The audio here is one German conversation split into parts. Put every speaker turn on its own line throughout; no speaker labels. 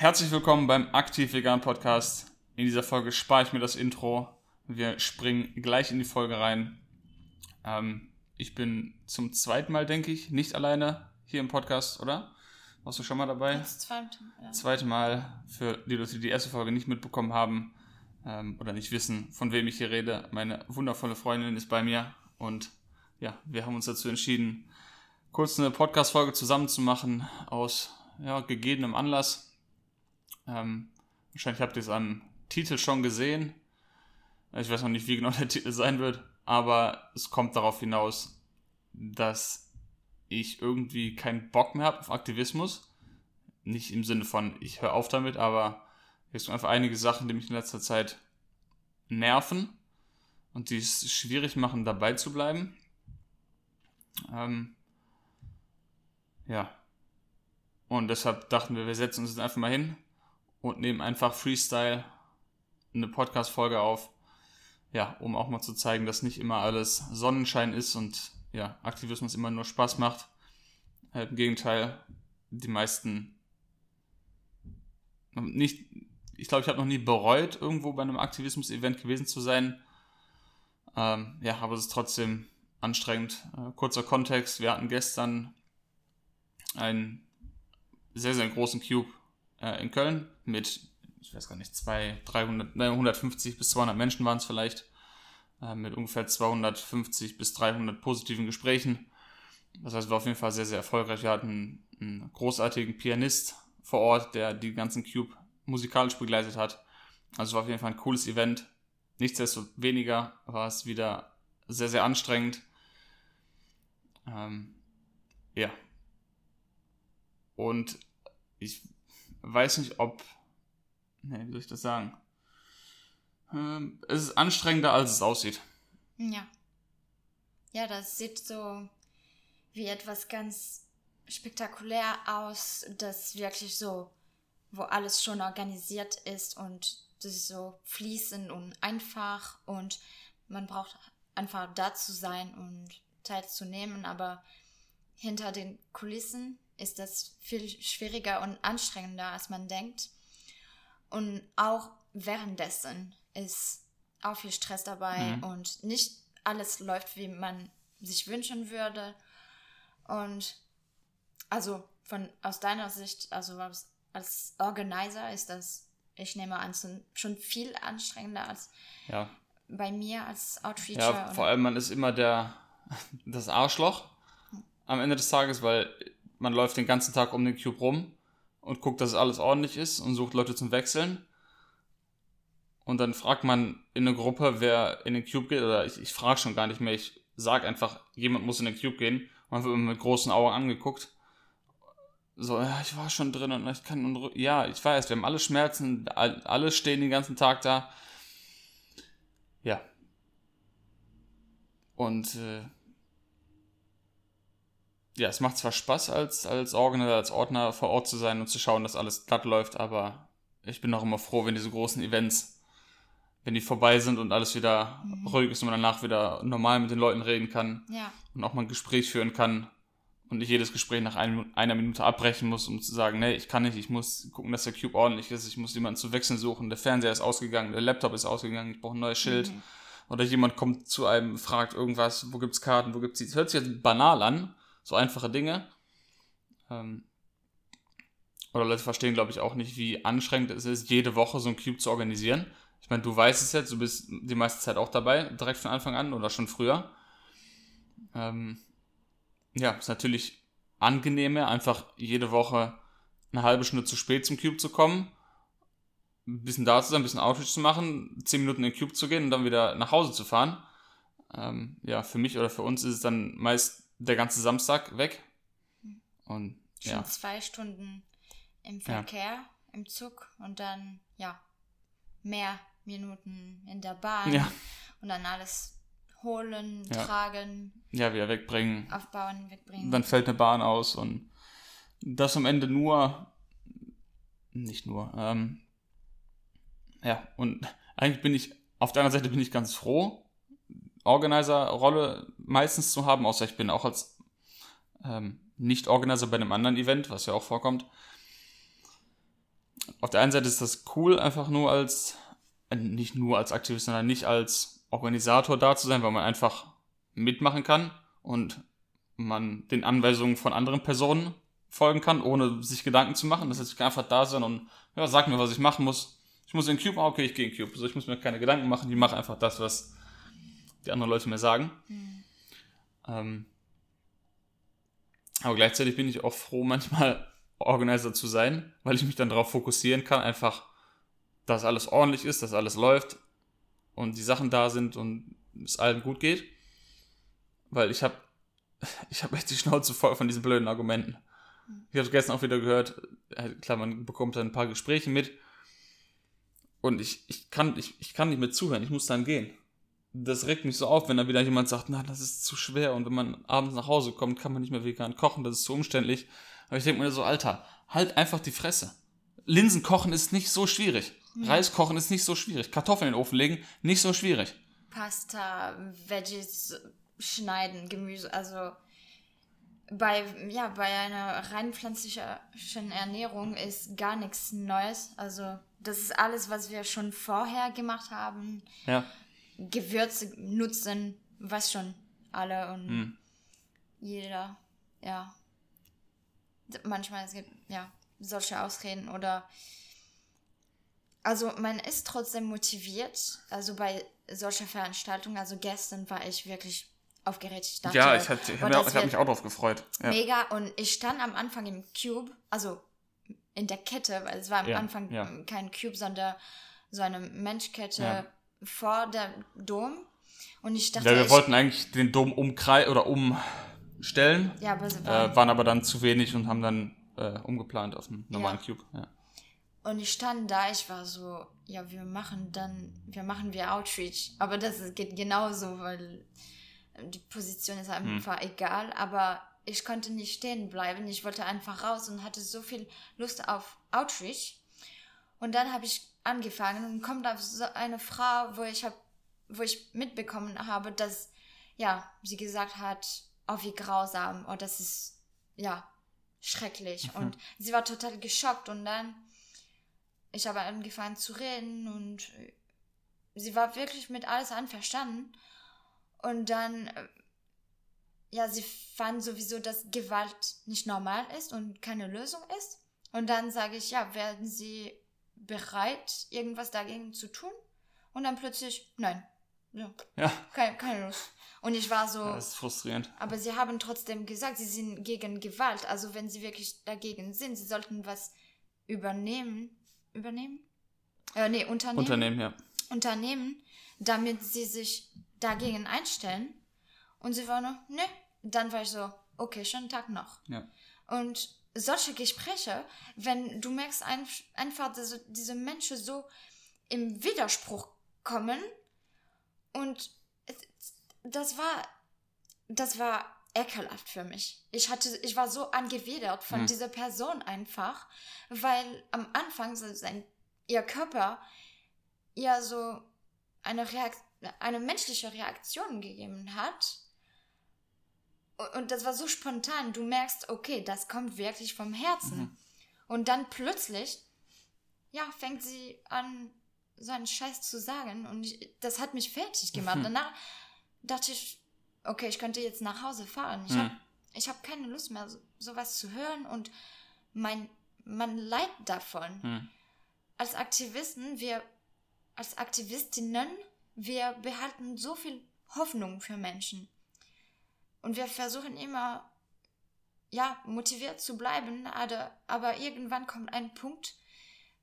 Herzlich willkommen beim Aktiv Vegan Podcast. In dieser Folge spare ich mir das Intro. Wir springen gleich in die Folge rein. Ähm, ich bin zum zweiten Mal, denke ich, nicht alleine hier im Podcast, oder? Warst du schon mal dabei?
Das zweite, ja.
Zweite Mal für die Leute, die die erste Folge nicht mitbekommen haben ähm, oder nicht wissen, von wem ich hier rede. Meine wundervolle Freundin ist bei mir und ja, wir haben uns dazu entschieden, kurz eine Podcast-Folge zusammen zu machen aus ja, gegebenem Anlass. Ähm, wahrscheinlich habt ihr es am Titel schon gesehen. Ich weiß noch nicht, wie genau der Titel sein wird, aber es kommt darauf hinaus, dass ich irgendwie keinen Bock mehr habe auf Aktivismus. Nicht im Sinne von, ich höre auf damit, aber es sind einfach einige Sachen, die mich in letzter Zeit nerven und die es schwierig machen, dabei zu bleiben. Ähm, ja. Und deshalb dachten wir, wir setzen uns jetzt einfach mal hin und nehmen einfach Freestyle eine Podcast-Folge auf. Ja, um auch mal zu zeigen, dass nicht immer alles Sonnenschein ist und ja, Aktivismus immer nur Spaß macht. Äh, Im Gegenteil, die meisten nicht, ich glaube, ich habe noch nie bereut, irgendwo bei einem Aktivismus-Event gewesen zu sein. Ähm, ja, aber es ist trotzdem anstrengend. Äh, kurzer Kontext, wir hatten gestern einen sehr, sehr großen Cube äh, in Köln mit, ich weiß gar nicht, 200, 300, ne, 150 bis 200 Menschen waren es vielleicht, äh, mit ungefähr 250 bis 300 positiven Gesprächen. Das heißt, war auf jeden Fall sehr, sehr erfolgreich. Wir hatten einen großartigen Pianist vor Ort, der die ganzen Cube musikalisch begleitet hat. Also war auf jeden Fall ein cooles Event. Nichtsdestoweniger war es wieder sehr, sehr anstrengend. Ähm, ja. Und ich weiß nicht, ob. Ne, wie soll ich das sagen? Ähm, es ist anstrengender, als es aussieht.
Ja. Ja, das sieht so wie etwas ganz spektakulär aus, das wirklich so, wo alles schon organisiert ist und das ist so fließend und einfach und man braucht einfach da zu sein und teilzunehmen, aber hinter den Kulissen ist das viel schwieriger und anstrengender, als man denkt. Und auch währenddessen ist auch viel Stress dabei mhm. und nicht alles läuft, wie man sich wünschen würde. Und also von aus deiner Sicht, also als, Organizer ist das, ich nehme an, schon viel anstrengender als
ja.
bei mir als Outreacher.
Ja, vor allem man ist immer der das Arschloch am Ende des Tages, weil man läuft den ganzen Tag um den Cube rum und guckt, dass alles ordentlich ist und sucht Leute zum Wechseln. Und dann fragt man in eine Gruppe, wer in den Cube geht, oder ich, ich frage schon gar nicht mehr, ich sage einfach, jemand muss in den Cube gehen. Man wird mit großen Augen angeguckt. So, ja, ich war schon drin und ich kann, ja, ich weiß, wir haben alle Schmerzen, alle stehen den ganzen Tag da. Ja. Und äh, ja, es macht zwar Spaß als, als Organizer, als Ordner vor Ort zu sein und zu schauen, dass alles glatt läuft, aber ich bin auch immer froh, wenn diese großen Events, wenn die vorbei sind und alles wieder mhm. ruhig ist und man danach wieder normal mit den Leuten reden kann
ja.
und auch mal ein Gespräch führen kann und nicht jedes Gespräch nach ein, einer Minute abbrechen muss, um zu sagen, nee, ich kann nicht, ich muss gucken, dass der Cube ordentlich ist, ich muss jemanden zu wechseln suchen, der Fernseher ist ausgegangen, der Laptop ist ausgegangen, ich brauche ein neues Schild. Mhm. Oder jemand kommt zu einem, fragt irgendwas, wo gibt's Karten, wo gibt's die. Das hört sich jetzt banal an, so einfache Dinge. Ähm, oder Leute verstehen, glaube ich, auch nicht, wie anstrengend es ist, jede Woche so ein Cube zu organisieren. Ich meine, du weißt es jetzt, du bist die meiste Zeit auch dabei, direkt von Anfang an oder schon früher. Ähm, ja, ist natürlich angenehmer, einfach jede Woche eine halbe Stunde zu spät zum Cube zu kommen, ein bisschen da zu sein, ein bisschen Outreach zu machen, zehn Minuten in den Cube zu gehen und dann wieder nach Hause zu fahren. Ähm, ja, für mich oder für uns ist es dann meist der ganze Samstag weg. Und
Schon
ja.
zwei Stunden im Verkehr, ja. im Zug und dann, ja, mehr Minuten in der Bahn
ja.
und dann alles holen, tragen,
ja, wieder wegbringen.
aufbauen, wegbringen.
Dann fällt eine Bahn aus und das am Ende nur, nicht nur, ähm, ja, und eigentlich bin ich, auf der anderen Seite bin ich ganz froh, Organizer-Rolle meistens zu haben, außer ich bin auch als ähm, Nicht-Organizer bei einem anderen Event, was ja auch vorkommt. auf der einen Seite ist das cool, einfach nur als, äh, nicht nur als Aktivist, sondern nicht als Organisator da zu sein, weil man einfach mitmachen kann und man den Anweisungen von anderen Personen folgen kann, ohne sich Gedanken zu machen. Das heißt, ich kann einfach da sein und ja, sag mir, was ich machen muss. Ich muss in Cube, ah, okay, ich gehe in Cube. So, ich muss mir keine Gedanken machen, ich mache einfach das, was die anderen Leute mir sagen. Mhm. Ähm, aber gleichzeitig bin ich auch froh, manchmal Organizer zu sein, weil ich mich dann darauf fokussieren kann, einfach, dass alles ordentlich ist, dass alles läuft und die Sachen da sind und es allen gut geht. Weil ich habe ich hab echt die Schnauze voll von diesen blöden Argumenten. Ich habe gestern auch wieder gehört, äh, klar, man bekommt dann ein paar Gespräche mit und ich, ich, kann, ich, ich kann nicht mehr zuhören, ich muss dann gehen. Das regt mich so auf, wenn da wieder jemand sagt, na, das ist zu schwer und wenn man abends nach Hause kommt, kann man nicht mehr vegan kochen, das ist zu umständlich. Aber ich denke mir so, Alter, halt einfach die Fresse. Linsen kochen ist nicht so schwierig. Mhm. Reis kochen ist nicht so schwierig. Kartoffeln in den Ofen legen, nicht so schwierig.
Pasta, Veggies schneiden, Gemüse, also bei, ja, bei einer rein pflanzlichen Ernährung ist gar nichts Neues. Also das ist alles, was wir schon vorher gemacht haben. Ja. Gewürze nutzen, was schon alle und hm. jeder, ja. Manchmal es gibt ja solche Ausreden oder also man ist trotzdem motiviert. Also bei solcher Veranstaltungen, also gestern war ich wirklich aufgeregt. Ich dachte,
ja, ich, habe hab mich auch drauf gefreut.
Ja. Mega. Und ich stand am Anfang im Cube, also in der Kette, weil es war am ja, Anfang ja. kein Cube, sondern so eine Menschkette vor der Dom. Und ich dachte.
Ja, wir wollten eigentlich den Dom umkreisen oder umstellen. Ja, aber sie waren, äh, waren aber dann zu wenig und haben dann äh, umgeplant auf einen normalen Cube. Ja.
Und ich stand da, ich war so, ja, wir machen dann, wir machen wir Outreach. Aber das geht genauso, weil die Position ist einfach hm. egal, aber ich konnte nicht stehen bleiben. Ich wollte einfach raus und hatte so viel Lust auf Outreach. Und dann habe ich angefangen und kommt auf so eine Frau, wo ich hab, wo ich mitbekommen habe, dass ja sie gesagt hat, oh wie grausam, oh das ist ja schrecklich. Mhm. Und sie war total geschockt und dann ich habe angefangen zu reden und sie war wirklich mit alles einverstanden. Und dann, äh, ja, sie fand sowieso, dass Gewalt nicht normal ist und keine Lösung ist. Und dann sage ich, ja, werden sie bereit, irgendwas dagegen zu tun? Und dann plötzlich, nein. Ja. ja. Keine, keine Lust. Und ich war so.
Das ist frustrierend.
Aber sie haben trotzdem gesagt, sie sind gegen Gewalt. Also wenn sie wirklich dagegen sind, sie sollten was übernehmen. Übernehmen? Äh, nee, unternehmen.
Unternehmen, ja.
Unternehmen, damit sie sich dagegen einstellen. Und sie war nur, ne. Dann war ich so, okay, schönen Tag noch. Ja. Und solche Gespräche, wenn du merkst ein, einfach, dass diese Menschen so im Widerspruch kommen und das war, das war ekelhaft für mich. Ich hatte, ich war so angewidert von hm. dieser Person einfach, weil am Anfang sein, ihr Körper ja so eine Reaktion eine menschliche Reaktion gegeben hat. Und das war so spontan. Du merkst, okay, das kommt wirklich vom Herzen. Mhm. Und dann plötzlich, ja, fängt sie an, so einen Scheiß zu sagen. Und ich, das hat mich fertig gemacht. Mhm. Danach dachte ich, okay, ich könnte jetzt nach Hause fahren. Ich mhm. habe hab keine Lust mehr, so, sowas zu hören. Und mein, man leidet davon. Mhm. Als Aktivisten, wir, als Aktivistinnen, wir behalten so viel Hoffnung für Menschen. Und wir versuchen immer, ja, motiviert zu bleiben, aber, irgendwann kommt ein Punkt,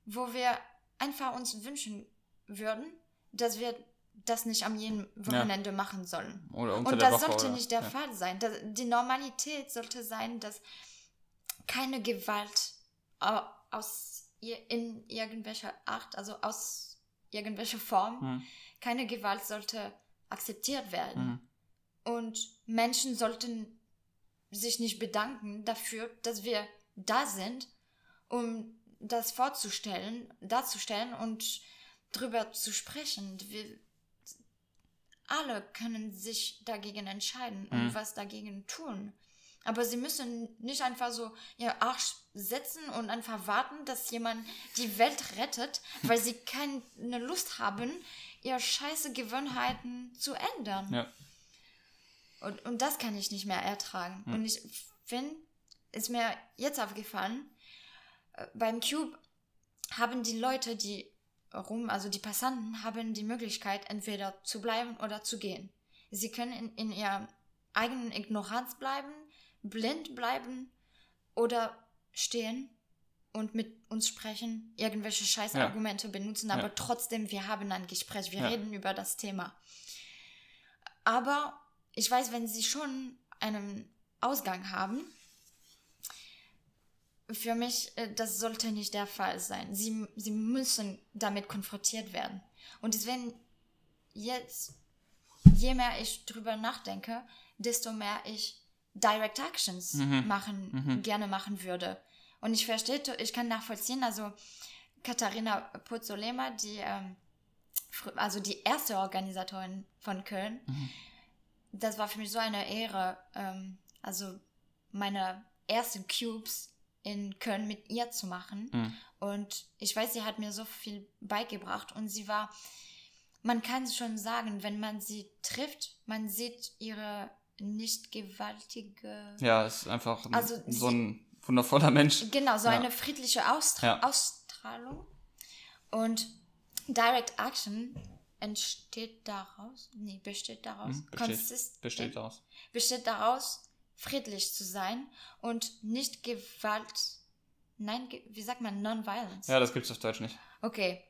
wo wir einfach uns wünschen würden, dass wir das nicht am jeden Wochenende ja. machen sollen. Und das Woche, sollte oder? nicht der ja. Fall sein. Das, die Normalität sollte sein, dass keine Gewalt aus in irgendwelcher Art, also aus irgendwelcher Form, hm keine Gewalt sollte akzeptiert werden. Mhm. Und Menschen sollten sich nicht bedanken dafür, dass wir da sind, um das vorzustellen, darzustellen und drüber zu sprechen. Wir alle können sich dagegen entscheiden und mhm. was dagegen tun. Aber sie müssen nicht einfach so ihr Arsch setzen und einfach warten, dass jemand die Welt rettet, weil sie keine Lust haben, ihre scheiße Gewohnheiten zu ändern.
Ja.
Und, und das kann ich nicht mehr ertragen.
Hm.
Und ich finde, ist mir jetzt aufgefallen, äh, beim Cube haben die Leute, die rum, also die Passanten, haben die Möglichkeit, entweder zu bleiben oder zu gehen. Sie können in, in ihrer eigenen Ignoranz bleiben, blind bleiben oder stehen und mit uns sprechen, irgendwelche Scheißargumente benutzen, aber
Ja.
trotzdem, wir haben ein Gespräch, wir
Ja.
reden über das Thema. Aber ich weiß, wenn sie schon einen Ausgang haben, für mich, äh, das sollte nicht der Fall sein. Sie, sie müssen damit konfrontiert werden. Und deswegen jetzt, je mehr ich drüber nachdenke, desto mehr ich Direct Actions
Mhm.
machen,
Mhm.
gerne machen würde. Und ich verstehe, ich kann nachvollziehen, also Katharina Puzzolema, die, ähm, also die erste Organisatorin von Köln,
Mhm.
Das war für mich so eine Ehre, ähm, also meine ersten Cubes in Köln mit ihr zu machen.
Mhm.
Und ich weiß, sie hat mir so viel beigebracht und sie war, man kann schon sagen, wenn man sie trifft, man sieht ihre nicht gewaltige,
Ja, ist einfach ein,
Also
so
sie-
ein wundervoller Mensch.
genau, so
Ja.
eine friedliche Austra
Ja.
Ausstrahlung. Und Direct Action entsteht daraus, nee, besteht daraus,
Mhm, besteht, besteht daraus.
besteht daraus, friedlich zu sein und nicht Gewalt, nein, wie sagt man, Non-Violence.
Ja, das gibt's auf Deutsch nicht.
Okay,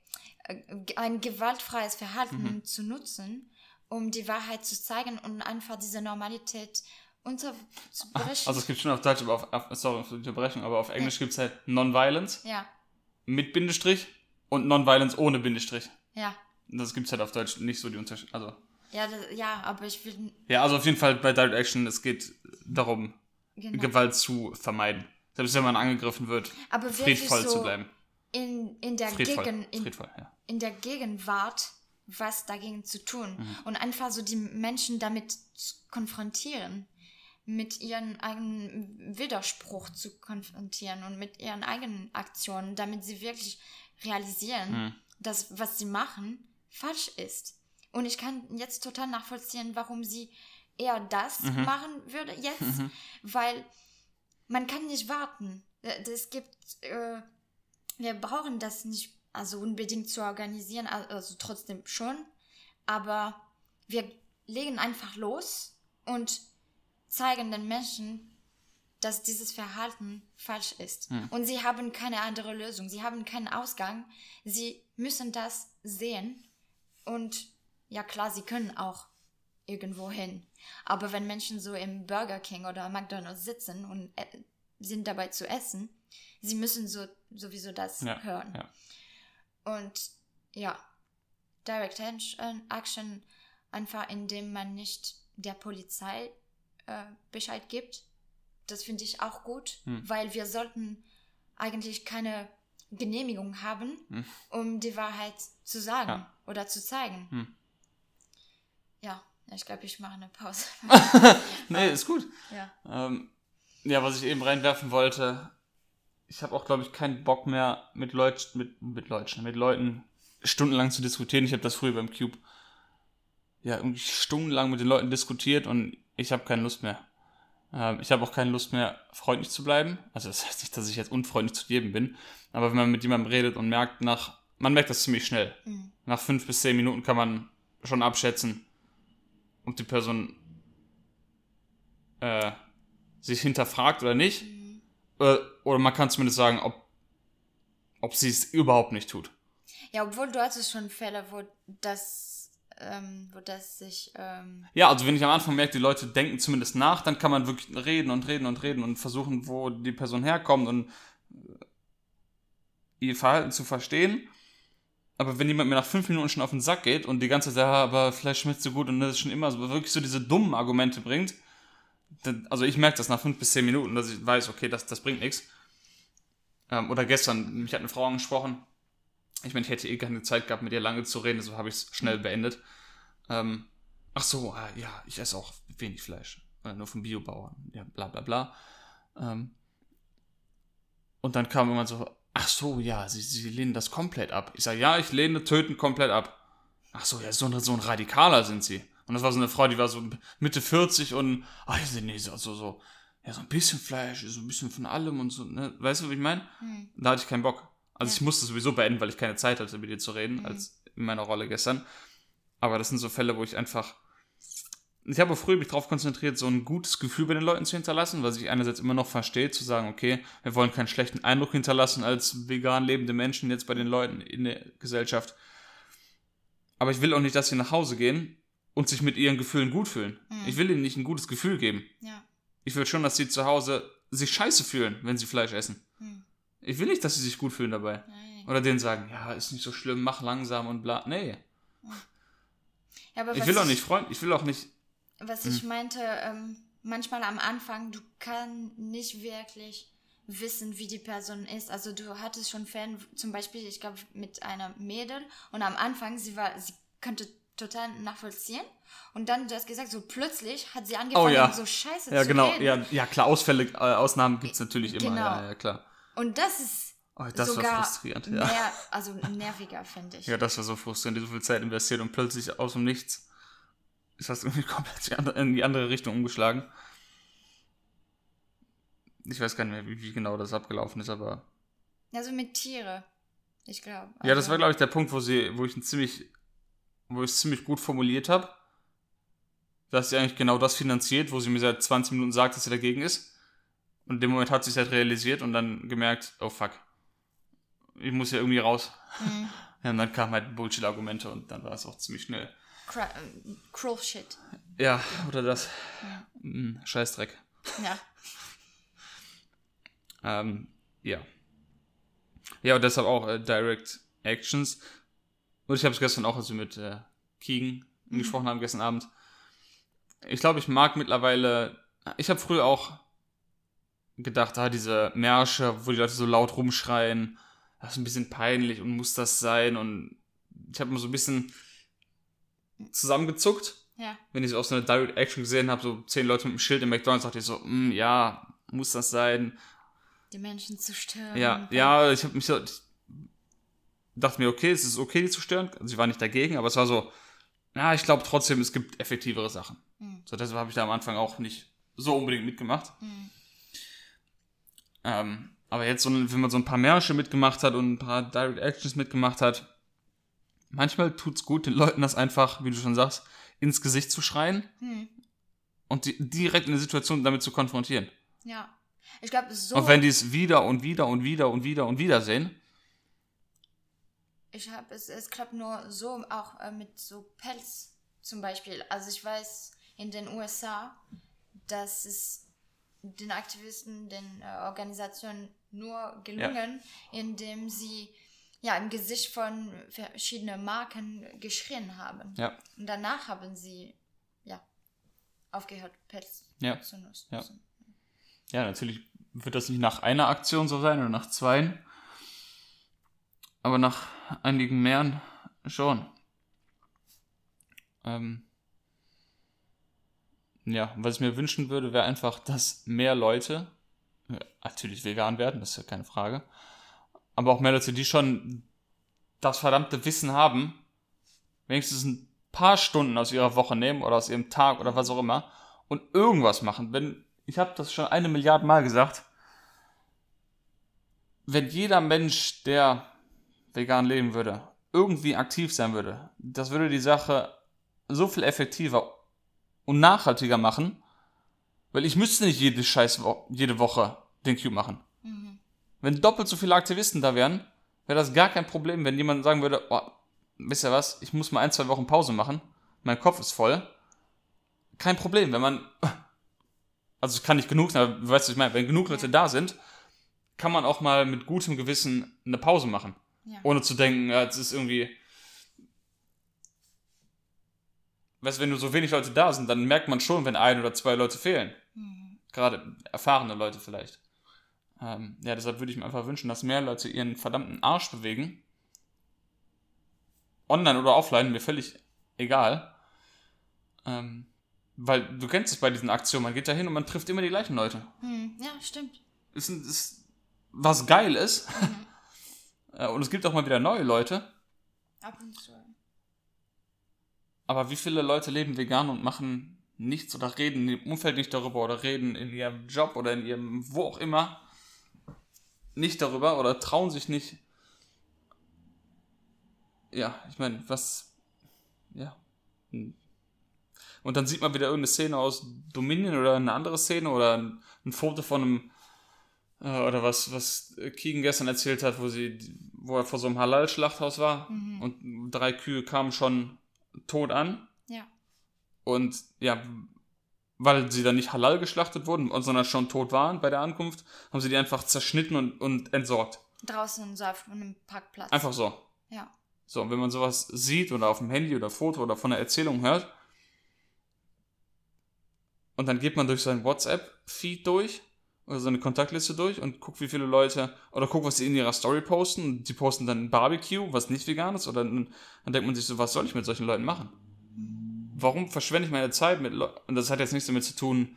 Äh, ein gewaltfreies Verhalten
Mhm.
zu nutzen, um die Wahrheit zu zeigen und einfach diese Normalität unterzubrechen.
Also es gibt schon auf Deutsch, aber auf, auf sorry für die Unterbrechung, aber auf Englisch gibt's halt Non-Violence
ja,
mit Bindestrich und Non-Violence ohne Bindestrich.
ja,
Das gibt's halt auf Deutsch nicht so die Unterschiede. Also,
ja, das, ja, aber ich will,
ja, also auf jeden Fall bei Direct Action, es geht darum,
genau.
Gewalt zu vermeiden. Selbst wenn man angegriffen wird,
aber
friedvoll
so
zu bleiben.
in, in der
Friedvoll.
Gegen, in,
Friedvoll, ja.
in der Gegenwart was dagegen zu tun
Mhm.
und einfach so die Menschen damit zu konfrontieren, mit ihren eigenen Widerspruch zu konfrontieren und mit ihren eigenen Aktionen, damit sie wirklich realisieren,
Mhm.
dass was sie machen falsch ist. Und ich kann jetzt total nachvollziehen, warum sie eher das
Mhm.
machen würde jetzt, weil man kann nicht warten. Äh, Es gibt, äh, wir brauchen das nicht also unbedingt zu organisieren, al- also trotzdem schon, aber wir legen einfach los und zeigen den Menschen, dass dieses Verhalten falsch ist.
Hm.
Und sie haben keine andere Lösung, sie haben keinen Ausgang, sie müssen das sehen und ja klar, sie können auch irgendwo hin. Aber wenn Menschen so im Burger King oder McDonald's sitzen und äh, sind dabei zu essen, sie müssen so sowieso das
Ja,
hören.
ja.
Und ja, Direct Action- Action einfach indem man nicht der Polizei äh, Bescheid gibt. Das finde ich auch gut,
Hm.
weil wir sollten eigentlich keine Genehmigung haben,
Hm.
um die Wahrheit zu sagen
Ja.
oder zu zeigen.
Hm.
Ja, ich glaube, ich mache eine Pause.
Nee, ist gut.
ja.
Ähm, ja, was ich eben reinwerfen wollte, ich habe auch, glaube ich, keinen Bock mehr mit Leut mit, mit Leuten, mit Leuten stundenlang zu diskutieren. Ich habe das früher beim Cube ja irgendwie stundenlang mit den Leuten diskutiert und ich habe keine Lust mehr. Ähm, ich habe auch keine Lust mehr, freundlich zu bleiben. Also das heißt nicht, dass ich jetzt unfreundlich zu jedem bin, aber wenn man mit jemandem redet und merkt nach, man merkt das ziemlich schnell.
Mhm.
Nach fünf bis zehn Minuten kann man schon abschätzen, ob die Person äh, sich hinterfragt oder nicht.
Mhm.
Äh, oder man kann zumindest sagen, ob, ob sie es überhaupt nicht tut.
Ja, obwohl du hattest schon Fälle, wo das, ähm, wo das sich, ähm,
Ja, also wenn ich am Anfang merke, die Leute denken zumindest nach, dann kann man wirklich reden und reden und reden und versuchen, wo die Person herkommt und äh, ihr Verhalten zu verstehen. Aber wenn jemand mir nach fünf Minuten schon auf den Sack geht und die ganze Zeit, ja, aber vielleicht schmeckt so gut und das ist schon immer so, wirklich so diese dummen Argumente bringt, dann, also ich merke das nach fünf bis zehn Minuten, dass ich weiß, okay, das, das bringt nichts. Ähm, oder gestern, mich hat eine Frau angesprochen. Ich meine, ich hätte eh keine Zeit gehabt, mit ihr lange zu reden, deshalb habe ich es schnell beendet. Ähm, ach so, ah, ja, ich esse auch wenig Fleisch. oder nur von Biobauern, ja, bla bla bla. Ähm, und dann kam immer so, ach so, ja, sie, sie lehnen das komplett ab. Ich sage, ja, ich lehne Töten komplett ab. Ach so, ja, so ein, so ein Radikaler sind sie. Und das war so eine Frau, die war so Mitte 40 und, ach, nee, so, so, so, ja, so ein bisschen Fleisch, so ein bisschen von allem und so, ne? Weißt du, was ich meine? Mhm. Da hatte ich keinen Bock. Also ja. ich musste sowieso beenden, weil ich keine Zeit hatte, mit dir zu reden, mhm. als in meiner Rolle gestern. Aber das sind so Fälle, wo ich einfach. Ich habe früher mich darauf konzentriert, so ein gutes Gefühl bei den Leuten zu hinterlassen, was ich einerseits immer noch verstehe, zu sagen, okay, wir wollen keinen schlechten Eindruck hinterlassen als vegan lebende Menschen jetzt bei den Leuten in der Gesellschaft. Aber ich will auch nicht, dass sie nach Hause gehen und sich mit ihren Gefühlen gut fühlen. Mhm. Ich will ihnen nicht ein gutes Gefühl geben. Ja. Ich will schon, dass sie zu Hause sich scheiße fühlen, wenn sie Fleisch essen. Ich will nicht, dass sie sich gut fühlen dabei. Nein. Oder denen sagen, ja, ist nicht so schlimm, mach langsam und bla. Nee. Ja, ich will auch nicht freuen, ich will auch nicht.
Was hm. ich meinte, ähm, manchmal am Anfang, du kannst nicht wirklich wissen, wie die Person ist. Also du hattest schon Fan, zum Beispiel, ich glaube, mit einer Mädel und am Anfang, sie war, sie könnte total nachvollziehen. Und dann, du hast gesagt, so plötzlich hat sie angefangen, oh, ja. so scheiße
ja, zu genau. reden. Ja, genau. Ja, klar, Ausfälle, äh, Ausnahmen gibt es natürlich immer. Genau. Ja, ja, klar.
Und das ist oh, das sogar war frustrierend, ja. Mehr, also nerviger, finde ich.
Ja, das war so frustrierend, die so viel Zeit investiert und plötzlich aus dem Nichts ist das irgendwie komplett in die andere Richtung umgeschlagen. Ich weiß gar nicht mehr, wie, wie genau das abgelaufen ist, aber.
Also mit Tiere, ich glaube.
Also ja, das war, glaube ich, der Punkt, wo sie, wo ich ein ziemlich wo ich es ziemlich gut formuliert habe, dass sie eigentlich genau das finanziert, wo sie mir seit 20 Minuten sagt, dass sie dagegen ist. Und in dem Moment hat sie es halt realisiert und dann gemerkt, oh fuck, ich muss ja irgendwie raus. Mhm. Ja, und dann kamen halt Bullshit-Argumente und dann war es auch ziemlich schnell.
Cra cruel shit.
Ja, oder das. Ja. Hm, Scheißdreck. Ja. ähm, ja. Ja, und deshalb auch äh, Direct Actions. Und ich habe es gestern auch, als wir mit äh, Keegan mhm. gesprochen haben, gestern Abend. Ich glaube, ich mag mittlerweile. Ich habe früher auch gedacht, ah, diese Märsche, wo die Leute so laut rumschreien, das ist ein bisschen peinlich und muss das sein. Und ich habe mir so ein bisschen zusammengezuckt. Ja. Wenn ich so aus einer Direct Action gesehen habe, so zehn Leute mit dem Schild im McDonalds, dachte ich so, mm, ja, muss das sein.
Die Menschen zu stören.
Ja, ja, ich habe mich so, dachte mir, okay, es ist okay, die zu stören. Also ich war nicht dagegen, aber es war so, na, ich glaube trotzdem, es gibt effektivere Sachen. Mhm. So, deshalb habe ich da am Anfang auch nicht so unbedingt mitgemacht. Mhm. Ähm, aber jetzt, so, wenn man so ein paar Märsche mitgemacht hat und ein paar Direct Actions mitgemacht hat, manchmal tut es gut, den Leuten das einfach, wie du schon sagst, ins Gesicht zu schreien mhm. und die, direkt in der Situation damit zu konfrontieren.
Ja. Ich glaube, so.
Und wenn die es wieder und wieder und wieder und wieder und wieder sehen,
ich habe es, es klappt nur so, auch äh, mit so Pelz zum Beispiel. Also ich weiß in den USA, dass es den Aktivisten, den äh, Organisationen nur gelungen, ja. indem sie ja im Gesicht von verschiedenen Marken geschrien haben. Ja. Und danach haben sie ja aufgehört, Pelz
ja.
zu nutzen.
Ja. ja, natürlich wird das nicht nach einer Aktion so sein oder nach zweien. Aber nach einigen mehreren schon. Ähm ja, was ich mir wünschen würde, wäre einfach, dass mehr Leute, natürlich vegan werden, das ist ja keine Frage, aber auch mehr Leute, die schon das verdammte Wissen haben, wenigstens ein paar Stunden aus ihrer Woche nehmen oder aus ihrem Tag oder was auch immer und irgendwas machen. Wenn, ich habe das schon eine Milliarde Mal gesagt, wenn jeder Mensch, der vegan leben würde, irgendwie aktiv sein würde, das würde die Sache so viel effektiver und nachhaltiger machen, weil ich müsste nicht jede Scheiß Wo jede Woche den Cube machen. Mhm. Wenn doppelt so viele Aktivisten da wären, wäre das gar kein Problem, wenn jemand sagen würde, oh, wisst ihr was, ich muss mal ein, zwei Wochen Pause machen, mein Kopf ist voll. Kein Problem, wenn man, also es kann nicht genug sein, aber du weißt, was ich meine, wenn genug Leute da sind, kann man auch mal mit gutem Gewissen eine Pause machen. Ja. Ohne zu denken, ja, es ist irgendwie. Weißt du, wenn nur so wenig Leute da sind, dann merkt man schon, wenn ein oder zwei Leute fehlen. Mhm. Gerade erfahrene Leute vielleicht. Ähm, ja, deshalb würde ich mir einfach wünschen, dass mehr Leute ihren verdammten Arsch bewegen. Online oder offline, mir völlig egal. Ähm, Weil du kennst es bei diesen Aktionen, man geht da hin und man trifft immer die gleichen Leute.
Hm, ja, stimmt.
Ist, ist was geil ist. Äh, und es gibt auch mal wieder neue Leute.
Ab und zu.
Aber wie viele Leute leben vegan und machen nichts oder reden im Umfeld nicht darüber oder reden in ihrem Job oder in ihrem wo auch immer nicht darüber oder trauen sich nicht. Ja, ich meine, was. Ja. Und dann sieht man wieder irgendeine Szene aus Dominion oder eine andere Szene oder ein, ein Foto von einem. Äh, oder was, was Keegan gestern erzählt hat, wo sie, wo er vor so einem Halal-Schlachthaus war und drei Kühe kamen schon tot an.
Ja.
Und ja, weil sie dann nicht halal geschlachtet wurden, sondern schon tot waren bei der Ankunft, haben sie die einfach zerschnitten und, und entsorgt.
Draußen so auf einem Parkplatz.
Einfach so.
Ja.
So, und wenn man sowas sieht oder auf dem Handy oder Foto oder von der Erzählung hört, und dann geht man durch seinen WhatsApp-Feed durch oder seine Kontaktliste durch und guckt, wie viele Leute, oder guckt, was sie in ihrer Story posten. Und die posten dann ein Barbecue, was nicht vegan ist, oder dann, dann denkt man sich so, was soll ich mit solchen Leuten machen? Warum verschwende ich meine Zeit mit Leuten? Und das hat jetzt nichts damit zu tun,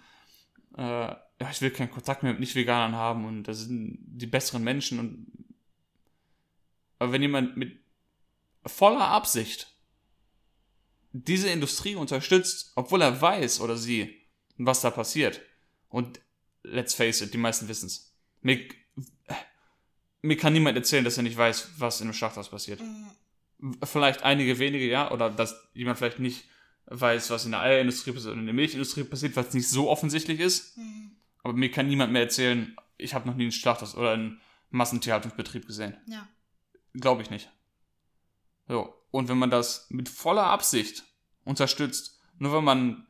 äh, ja, ich will keinen Kontakt mehr mit Nicht-Veganern haben und das sind die besseren Menschen und aber wenn jemand mit voller Absicht diese Industrie unterstützt, obwohl er weiß oder sie, was da passiert. Und let's face it, die meisten wissen es. Mir, mir kann niemand erzählen, dass er nicht weiß, was in einem Schlachthaus passiert.
Mhm.
Vielleicht einige wenige, ja, oder dass jemand vielleicht nicht weiß, was in der Eierindustrie passiert oder in der Milchindustrie passiert, was nicht so offensichtlich ist.
Mhm.
Aber mir kann niemand mehr erzählen, ich habe noch nie ein Schlachthaus oder einen Massentierhaltungsbetrieb gesehen.
Ja.
Glaube ich nicht. So. Und wenn man das mit voller Absicht unterstützt, nur wenn man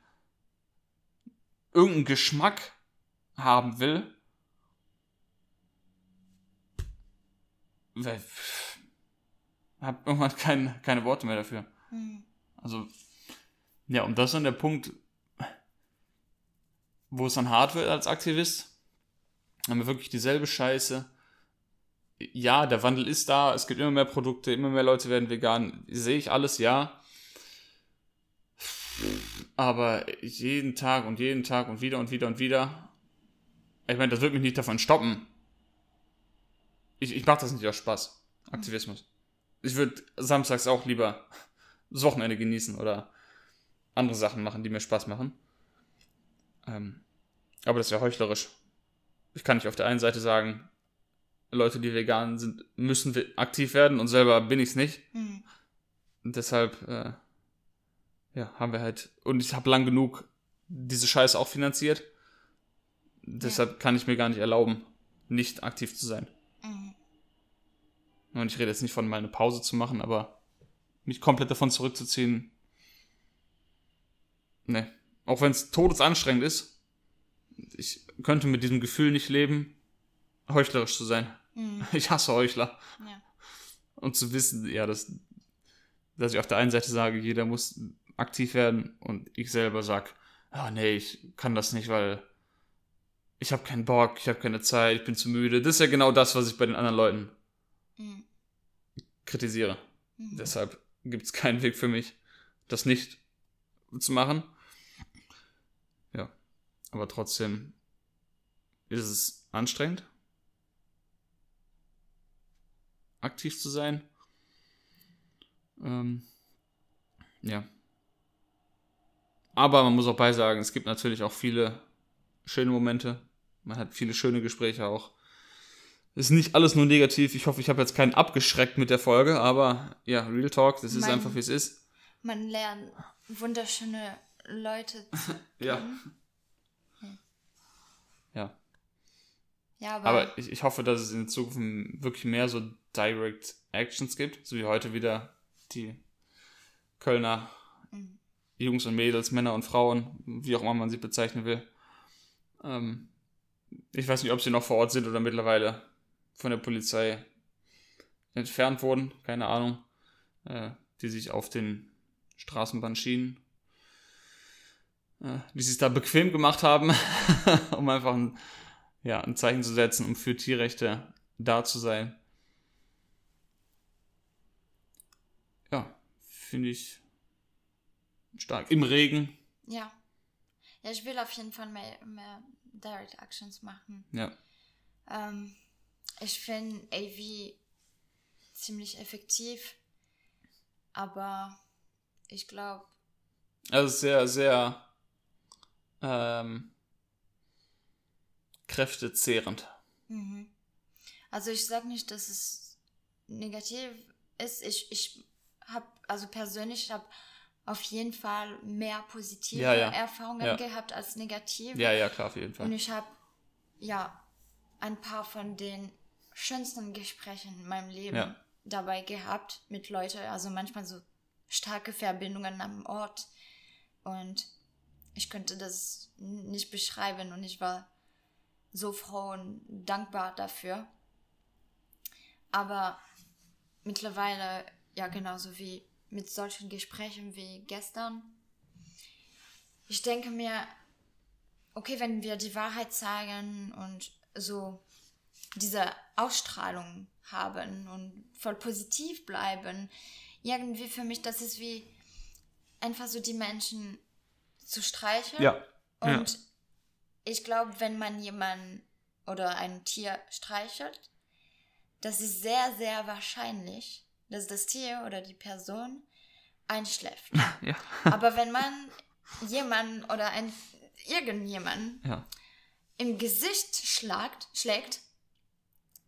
irgendeinen Geschmack haben will, weil- hab irgendwann kein, keine Worte mehr dafür.
Mhm.
Also, ja, und das ist dann der Punkt, wo es dann hart wird als Aktivist. Haben wir wirklich dieselbe Scheiße. Ja, der Wandel ist da, es gibt immer mehr Produkte, immer mehr Leute werden vegan. Sehe ich alles, ja. Aber jeden Tag und jeden Tag und wieder und wieder und wieder. Ich meine, das wird mich nicht davon stoppen. Ich, ich mache das nicht aus Spaß. Aktivismus. Ich würde samstags auch lieber das Wochenende genießen oder andere Sachen machen, die mir Spaß machen. Ähm, aber das wäre heuchlerisch. Ich kann nicht auf der einen Seite sagen, Leute, die vegan sind, müssen aktiv werden und selber bin ich es nicht.
Mhm.
Und deshalb, äh, ja, haben wir halt, und ich habe lang genug diese Scheiße auch finanziert. Deshalb kann ich mir gar nicht erlauben, nicht aktiv zu sein.
Mhm.
Und ich rede jetzt nicht von mal eine Pause zu machen, aber mich komplett davon zurückzuziehen. Nee. Auch wenn es todesanstrengend ist, ich könnte mit diesem Gefühl nicht leben, heuchlerisch zu sein.
Mhm.
Ich hasse Heuchler.
Ja.
Und zu wissen, ja, dass, dass ich auf der einen Seite sage, jeder muss aktiv werden und ich selber sag, ah nee, ich kann das nicht, weil ich habe keinen Bock, ich habe keine Zeit, ich bin zu müde. Das ist ja genau das, was ich bei den anderen Leuten
Mhm.
kritisiere.
Mhm.
Deshalb gibt es keinen Weg für mich, das nicht zu machen. Ja, aber trotzdem ist es anstrengend, aktiv zu sein. Ähm, ja. Aber man muss auch beisagen, es gibt natürlich auch viele schöne Momente. Man hat viele schöne Gespräche auch. Ist nicht alles nur negativ. Ich hoffe, ich habe jetzt keinen abgeschreckt mit der Folge, aber ja, Real Talk, das ist
Mein-
einfach wie es ist.
Man lernt wunderschöne Leute zu
Ja.
kennen.
Ja.
Ja, aber,
Aber ich, ich hoffe, dass es in Zukunft wirklich mehr so Direct Actions gibt, so wie heute wieder die Kölner
Mhm.
Jungs und Mädels, Männer und Frauen, wie auch immer man sie bezeichnen will. Ähm, ich weiß nicht, ob sie noch vor Ort sind oder mittlerweile von der Polizei entfernt wurden, keine Ahnung, äh, die sich auf den Straßenbahnschienen, äh, die sich da bequem gemacht haben, um einfach ein, ja, ein Zeichen zu setzen, um für Tierrechte da zu sein. Ja, finde ich stark. Im Regen,
ja. Ja, ich will auf jeden Fall mehr, mehr Direct Actions machen.
Ja.
Ähm, ich finde AV ziemlich effektiv, aber ich glaube,
Also sehr, sehr ähm, kräftezehrend.
Mhm. Also ich sage nicht, dass es negativ ist. Ich, ich habe, also persönlich habe auf jeden Fall mehr positive
Ja, ja.
Erfahrungen
Ja.
gehabt als negative.
Ja, ja, klar, auf jeden
Und
Fall.
ich habe ja ein paar von den schönsten Gesprächen in meinem Leben dabei gehabt mit Leuten. Also manchmal so starke Verbindungen am Ort. Und ich könnte das nicht beschreiben. Und ich war so froh und dankbar dafür. Aber mittlerweile, ja, genauso wie mit solchen Gesprächen wie gestern, ich denke mir, okay, wenn wir die Wahrheit sagen und so diese Ausstrahlung haben und voll positiv bleiben, irgendwie für mich, das ist wie einfach so die Menschen zu streicheln.
Ja.
Und ich glaube, wenn man jemanden oder ein Tier streichelt, das ist sehr, sehr wahrscheinlich, dass das Tier oder die Person einschläft.
Ja.
Aber wenn man jemanden oder ein, irgendjemanden
Ja.
im Gesicht schlagt, schlägt,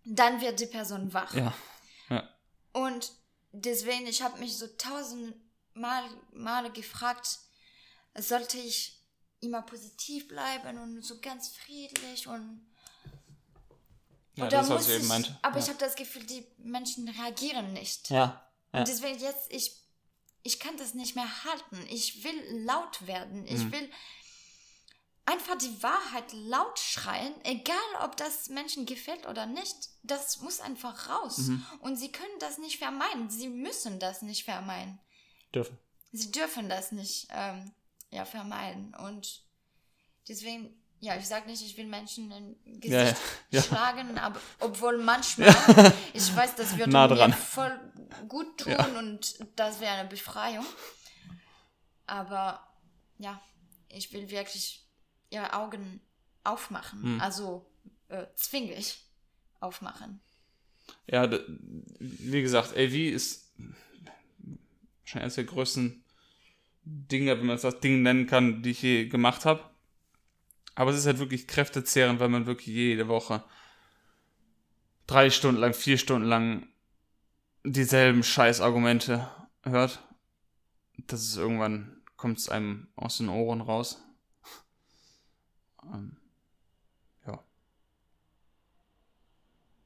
dann wird die Person wach.
Ja.
Und deswegen, ich habe mich so tausend Mal, Male gefragt, sollte ich immer positiv bleiben und so ganz friedlich und
Ja,
oder
das, was ich eben
ich,
meinte.
aber
ja.
ich habe das Gefühl, die Menschen reagieren nicht.
Ja. ja.
Und deswegen jetzt, ich, ich kann das nicht mehr halten. Ich will laut werden. Ich
Mhm.
will einfach die Wahrheit laut schreien, egal ob das Menschen gefällt oder nicht. Das muss einfach raus.
Mhm.
Und sie können das nicht vermeiden. Sie müssen das nicht vermeiden.
Dürfen.
Sie dürfen das nicht ähm, ja, vermeiden. Und deswegen, ja, ich sage nicht, ich will Menschen in Gesicht
Ja, ja.
Schlagen, aber obwohl manchmal, ich weiß, das würde
Nah
mir voll gut tun
Ja.
und das wäre eine Befreiung. Aber ja, ich will wirklich ihre Augen aufmachen.
Hm.
Also äh, zwinglich aufmachen.
Ja, wie gesagt, AV ist schon eines der größten Dinge, wenn man das Ding nennen kann, die ich je gemacht habe. Aber es ist halt wirklich kräftezehrend, weil man wirklich jede Woche drei Stunden lang, vier Stunden lang dieselben Scheißargumente hört. Das ist irgendwann, kommt es einem aus den Ohren raus. Ähm, ja.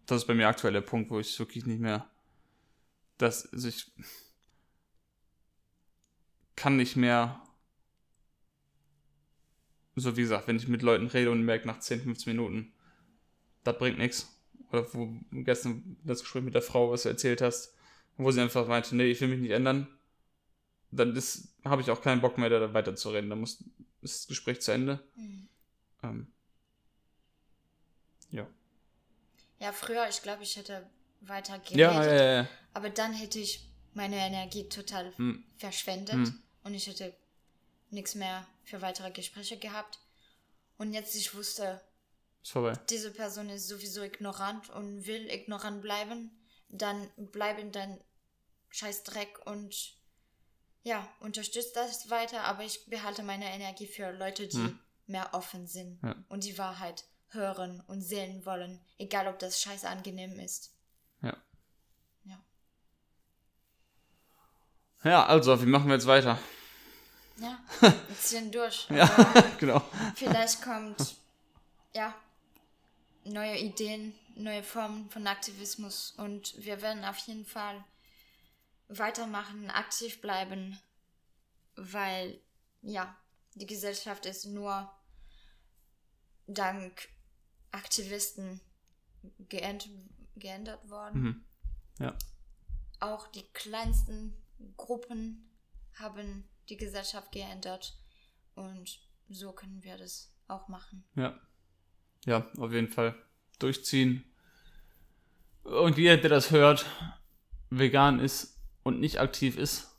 Das ist bei mir aktuell der Punkt, wo ich wirklich nicht mehr, das, also ich kann nicht mehr, so wie gesagt, wenn ich mit Leuten rede und merke nach 10, 15 Minuten, das bringt nichts. Oder wo gestern das Gespräch mit der Frau, was du erzählt hast, wo sie einfach meinte, nee, ich will mich nicht ändern, dann ist, habe ich auch keinen Bock mehr, da weiterzureden. Da muss, ist das Gespräch zu Ende.
Mhm.
Ähm, ja.
Ja, früher, ich glaube, ich hätte weiter geredet.
Ja, ja, ja, ja.
Aber dann hätte ich meine Energie total
Hm.
verschwendet
Hm.
und ich hätte nichts mehr für weitere Gespräche gehabt. Und jetzt ich wusste,
Ist vorbei.
diese Person ist sowieso ignorant und will ignorant bleiben, dann bleiben dann scheiß Dreck und ja, unterstützt das weiter, aber ich behalte meine Energie für Leute, die
Hm.
mehr offen sind
Ja.
und die Wahrheit hören und sehen wollen, egal ob das scheiße angenehm ist.
Ja.
Ja.
Ja, also, wie machen wir jetzt weiter?
Ja, wir ziehen durch.
Ja, genau.
Vielleicht kommt, ja, neue Ideen, neue Formen von Aktivismus und wir werden auf jeden Fall weitermachen, aktiv bleiben, weil, ja, die Gesellschaft ist nur dank Aktivisten geänd geändert worden.
Mhm. Ja.
Auch die kleinsten Gruppen haben die Gesellschaft geändert und so können wir das auch machen.
Ja. Ja, auf jeden Fall. Durchziehen. Und jeder, der das hört, vegan ist und nicht aktiv ist,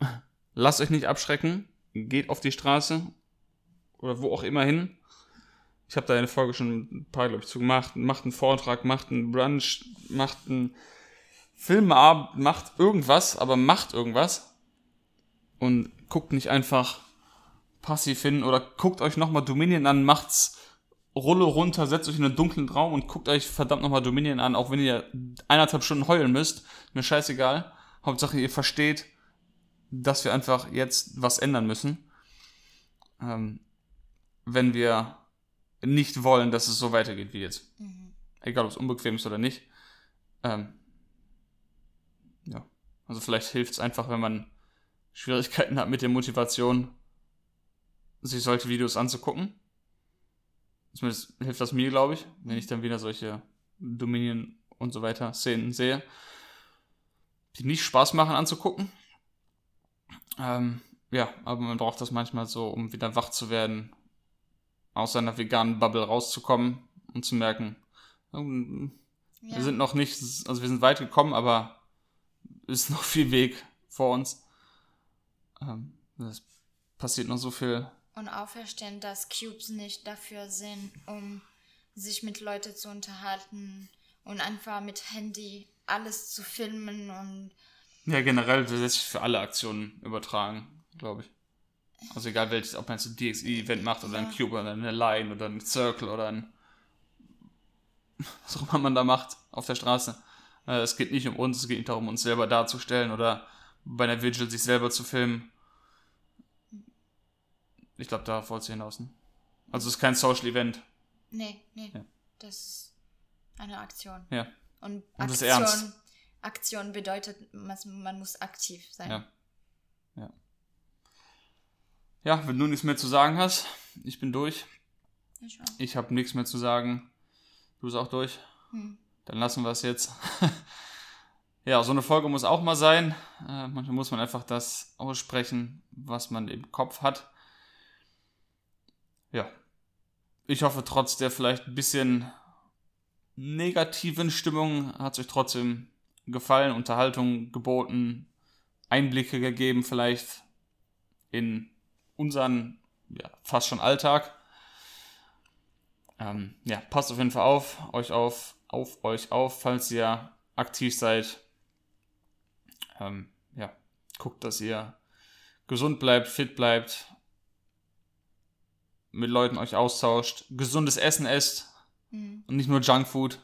lasst euch nicht abschrecken. Geht auf die Straße oder wo auch immer hin. Ich habe da eine Folge schon ein paar, glaube ich, zu gemacht. Macht einen Vortrag, macht einen Brunch, macht einen Filmabend, macht irgendwas, aber macht irgendwas. Und guckt nicht einfach passiv hin oder guckt euch nochmal Dominion an, macht's Rulle runter, setzt euch in einen dunklen Raum und guckt euch verdammt nochmal Dominion an, auch wenn ihr eineinhalb Stunden heulen müsst. Mir scheißegal. Hauptsache ihr versteht, dass wir einfach jetzt was ändern müssen. Ähm, wenn wir nicht wollen, dass es so weitergeht wie jetzt. Mhm. Egal, ob es unbequem ist oder nicht. Ähm, ja. Also vielleicht hilft es einfach, wenn man Schwierigkeiten hat mit der Motivation, sich solche Videos anzugucken. Zumindest hilft das mir, glaube ich, wenn ich dann wieder solche Dominion und so weiter Szenen sehe, die nicht Spaß machen anzugucken. Ähm, ja, aber man braucht das manchmal so, um wieder wach zu werden, aus seiner veganen Bubble rauszukommen und zu merken, ja. wir sind noch nicht, also wir sind weit gekommen, aber es ist noch viel Weg vor uns. Ähm, es passiert noch so viel.
Und auch verstehen, dass Cubes nicht dafür sind, um sich mit Leuten zu unterhalten und einfach mit Handy alles zu filmen und.
Ja, generell, das lässt sich für alle Aktionen übertragen, glaube ich. Also egal welches, ob man jetzt ein DXI-Event macht oder ja. ein Cube oder eine Line oder ein Circle oder ein was auch immer man da macht auf der Straße. Äh, es geht nicht um uns, es geht nicht darum, uns selber darzustellen oder bei einer Vigil sich selber zu filmen. Ich glaube, da wollte sie hinaus. Ne? Also es ist kein Social Event.
Nee, nee. Ja. Das ist eine Aktion.
Ja.
Und, Und Aktion, Aktion bedeutet, man muss aktiv sein.
Ja. Ja. Ja, wenn du nichts mehr zu sagen hast, ich bin durch. Ich, ich habe nichts mehr zu sagen. Du bist auch durch. Hm. Dann lassen wir es jetzt. ja, so eine Folge muss auch mal sein. Äh, manchmal muss man einfach das aussprechen, was man im Kopf hat. Ja. Ich hoffe, trotz der vielleicht ein bisschen negativen Stimmung hat es euch trotzdem gefallen, Unterhaltung geboten, Einblicke gegeben, vielleicht in unseren ja, fast schon Alltag. Ähm, ja, passt auf jeden Fall auf, euch auf, auf euch auf, falls ihr aktiv seid. Ähm, ja, guckt, dass ihr gesund bleibt, fit bleibt, mit Leuten euch austauscht, gesundes Essen esst mhm. und nicht nur Junkfood.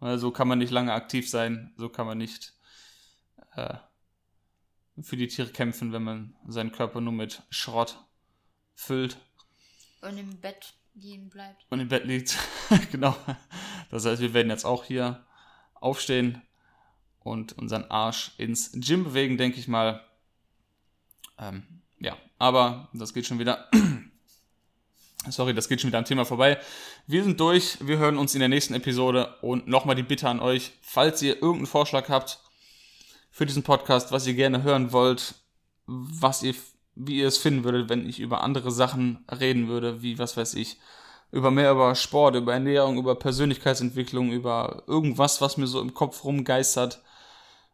So kann man nicht lange aktiv sein, so kann man nicht äh, für die Tiere kämpfen, wenn man seinen Körper nur mit Schrott füllt.
Und im Bett liegen bleibt.
Und im Bett liegt. genau. Das heißt, wir werden jetzt auch hier aufstehen und unseren Arsch ins Gym bewegen, denke ich mal. Ähm, ja, aber das geht schon wieder. Sorry, das geht schon wieder am Thema vorbei. Wir sind durch. Wir hören uns in der nächsten Episode. Und nochmal die Bitte an euch, falls ihr irgendeinen Vorschlag habt, für diesen Podcast, was ihr gerne hören wollt, was ihr, wie ihr es finden würdet, wenn ich über andere Sachen reden würde, wie, was weiß ich, über mehr über Sport, über Ernährung, über Persönlichkeitsentwicklung, über irgendwas, was mir so im Kopf rumgeistert.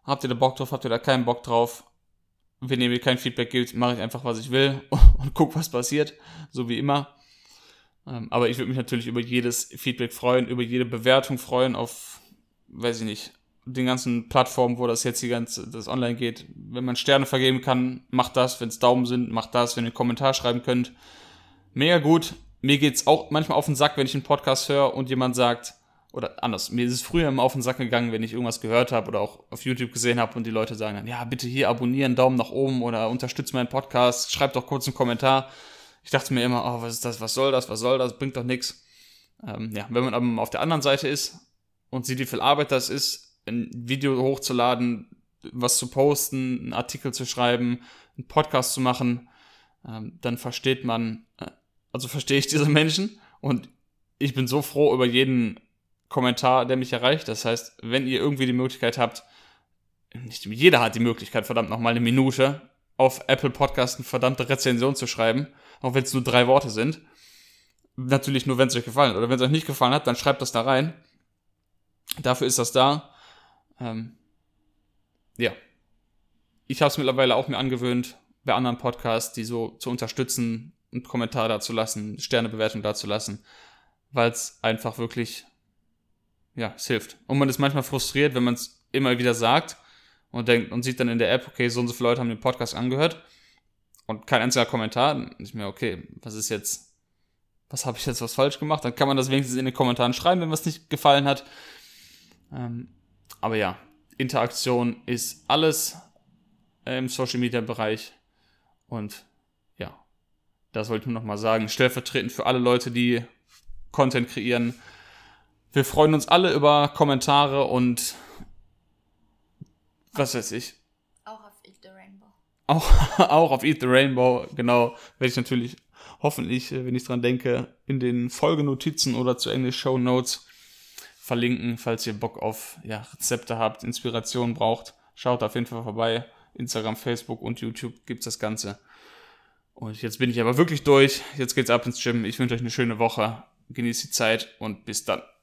Habt ihr da Bock drauf, habt ihr da keinen Bock drauf? Wenn ihr mir kein Feedback gibt, mache ich einfach, was ich will und guck, was passiert, so wie immer. Ähm, aber ich würde mich natürlich über jedes Feedback freuen, über jede Bewertung freuen auf, weiß ich nicht, den ganzen Plattformen, wo das jetzt die ganze, das online geht. Wenn man Sterne vergeben kann, macht das. Wenn es Daumen sind, macht das. Wenn ihr einen Kommentar schreiben könnt, mega gut. Mir geht's auch manchmal auf den Sack, wenn ich einen Podcast höre und jemand sagt, oder anders, mir ist es früher immer auf den Sack gegangen, wenn ich irgendwas gehört habe oder auch auf YouTube gesehen habe und die Leute sagen dann, ja, bitte hier abonnieren, Daumen nach oben oder unterstützt meinen Podcast, schreibt doch kurz einen Kommentar. Ich dachte mir immer, oh, was ist das, was soll das, was soll das, bringt doch nichts. Ähm, ja, wenn man aber auf der anderen Seite ist und sieht, wie viel Arbeit das ist, ein Video hochzuladen, was zu posten, einen Artikel zu schreiben, einen Podcast zu machen, ähm, dann versteht man, äh, also verstehe ich diese Menschen und ich bin so froh über jeden Kommentar, der mich erreicht. Das heißt, wenn ihr irgendwie die Möglichkeit habt, nicht jeder hat die Möglichkeit, verdammt nochmal eine Minute auf Apple Podcast eine verdammte Rezension zu schreiben, auch wenn es nur drei Worte sind. Natürlich nur, wenn es euch gefallen hat. Oder wenn es euch nicht gefallen hat, dann schreibt das da rein. Dafür ist das da. Ähm, ja. Ich habe es mittlerweile auch mir angewöhnt, bei anderen Podcasts, die so zu unterstützen, einen Kommentar dazu lassen, Sternebewertung dazu lassen, weil es einfach wirklich, ja, es hilft. Und man ist manchmal frustriert, wenn man es immer wieder sagt und denkt und sieht dann in der App, okay, so und so viele Leute haben den Podcast angehört und kein einziger Kommentar, dann ist mir, okay, was ist jetzt, was habe ich jetzt was falsch gemacht? Dann kann man das wenigstens in den Kommentaren schreiben, wenn was nicht gefallen hat. Ähm, aber ja, Interaktion ist alles im Social Media Bereich und ja, das wollte ich nur noch mal sagen. Stellvertretend für alle Leute, die Content kreieren. Wir freuen uns alle über Kommentare und was weiß ich.
Auch auf Eat the Rainbow.
Auch, auch auf Eat the Rainbow, genau. Werde ich natürlich hoffentlich, äh, wenn ich dran denke, in den Folgenotizen oder zu Englisch Show Notes verlinken, falls ihr Bock auf ja, Rezepte habt, Inspiration braucht. Schaut auf jeden Fall vorbei. Instagram, Facebook und YouTube gibt's das Ganze. Und jetzt bin ich aber wirklich durch. Jetzt geht's ab ins Gym. Ich wünsche euch eine schöne Woche. Genießt die Zeit und bis dann.